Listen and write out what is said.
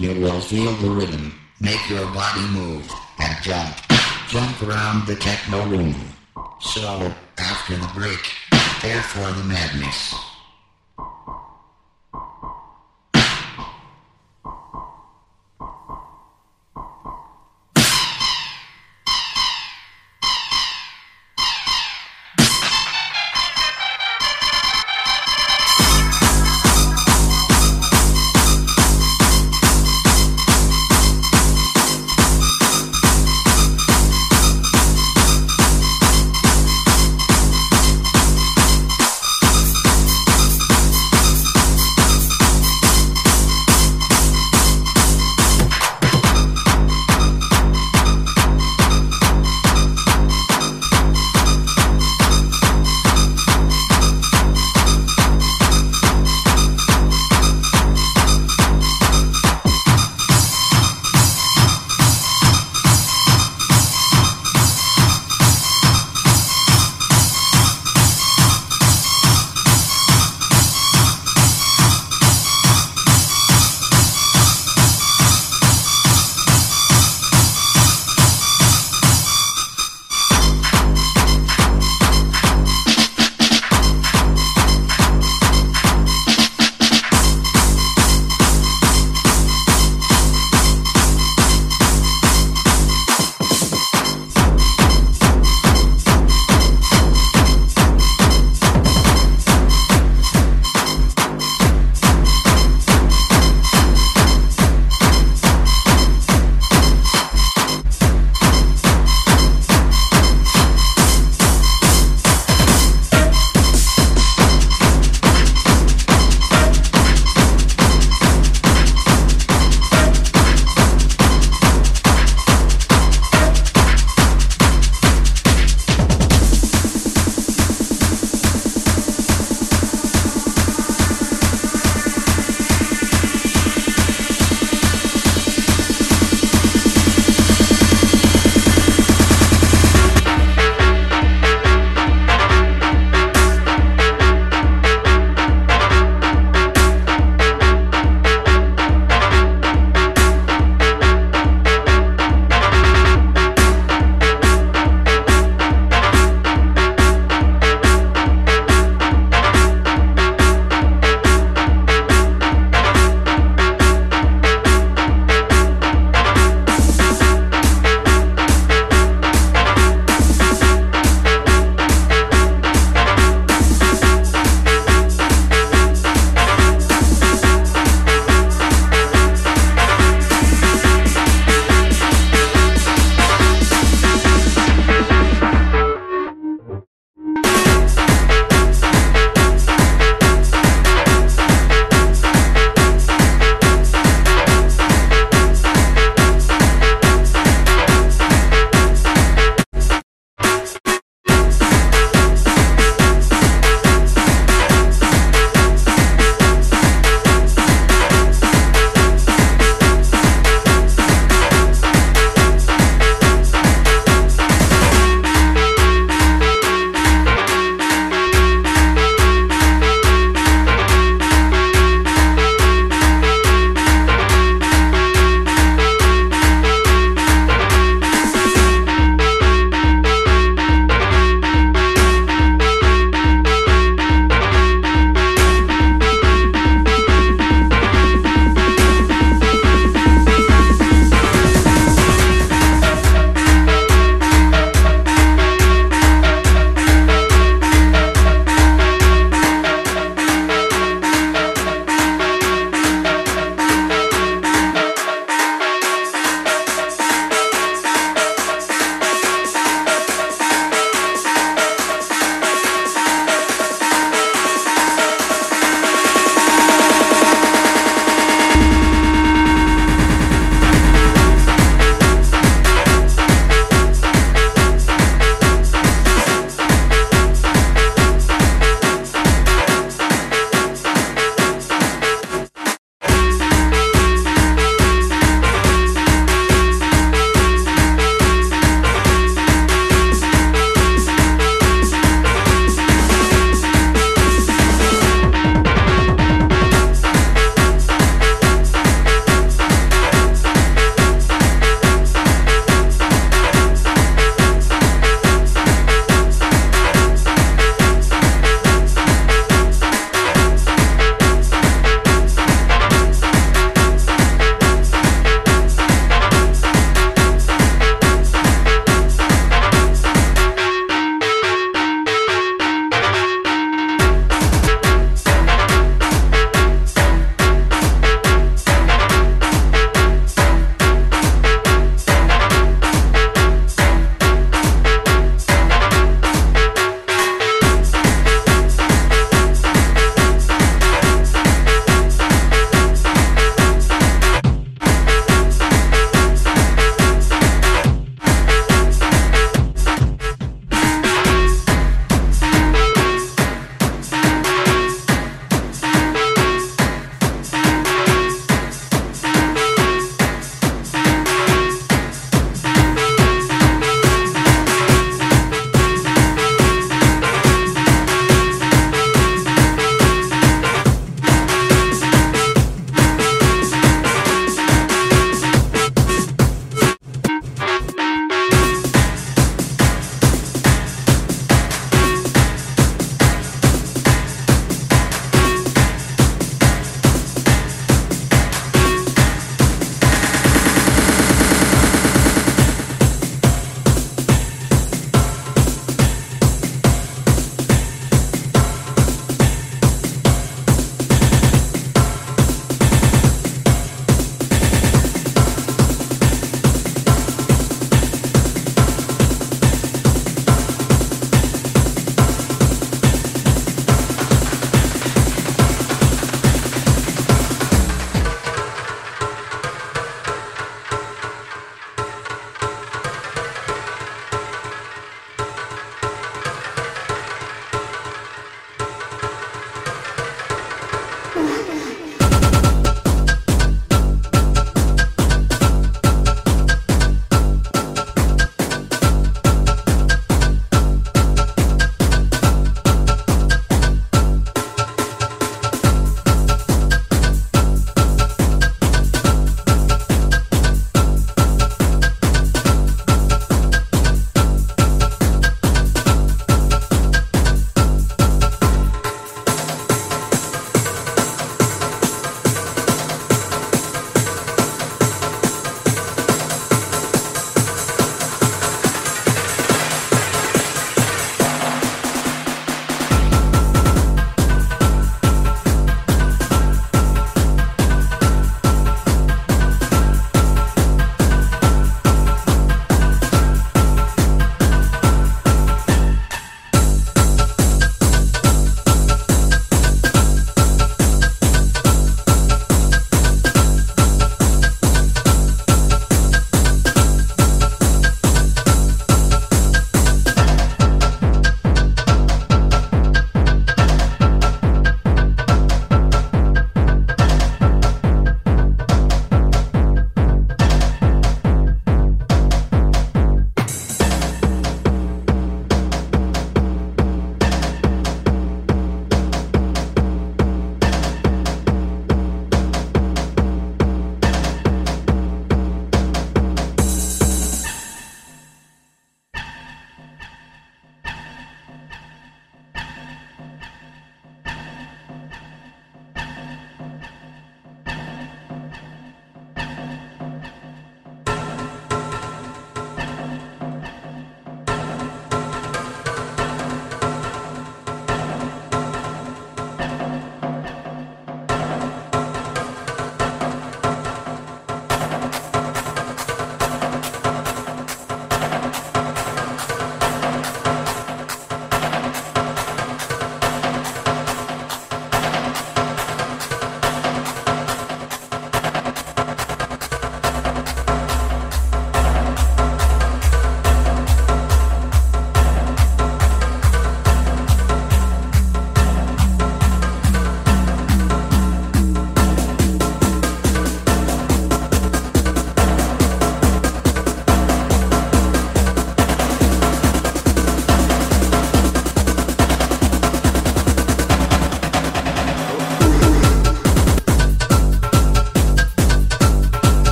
you will feel the rhythm. Make your body move and jump. Jump around the techno room. So, after the break, prepare for the madness.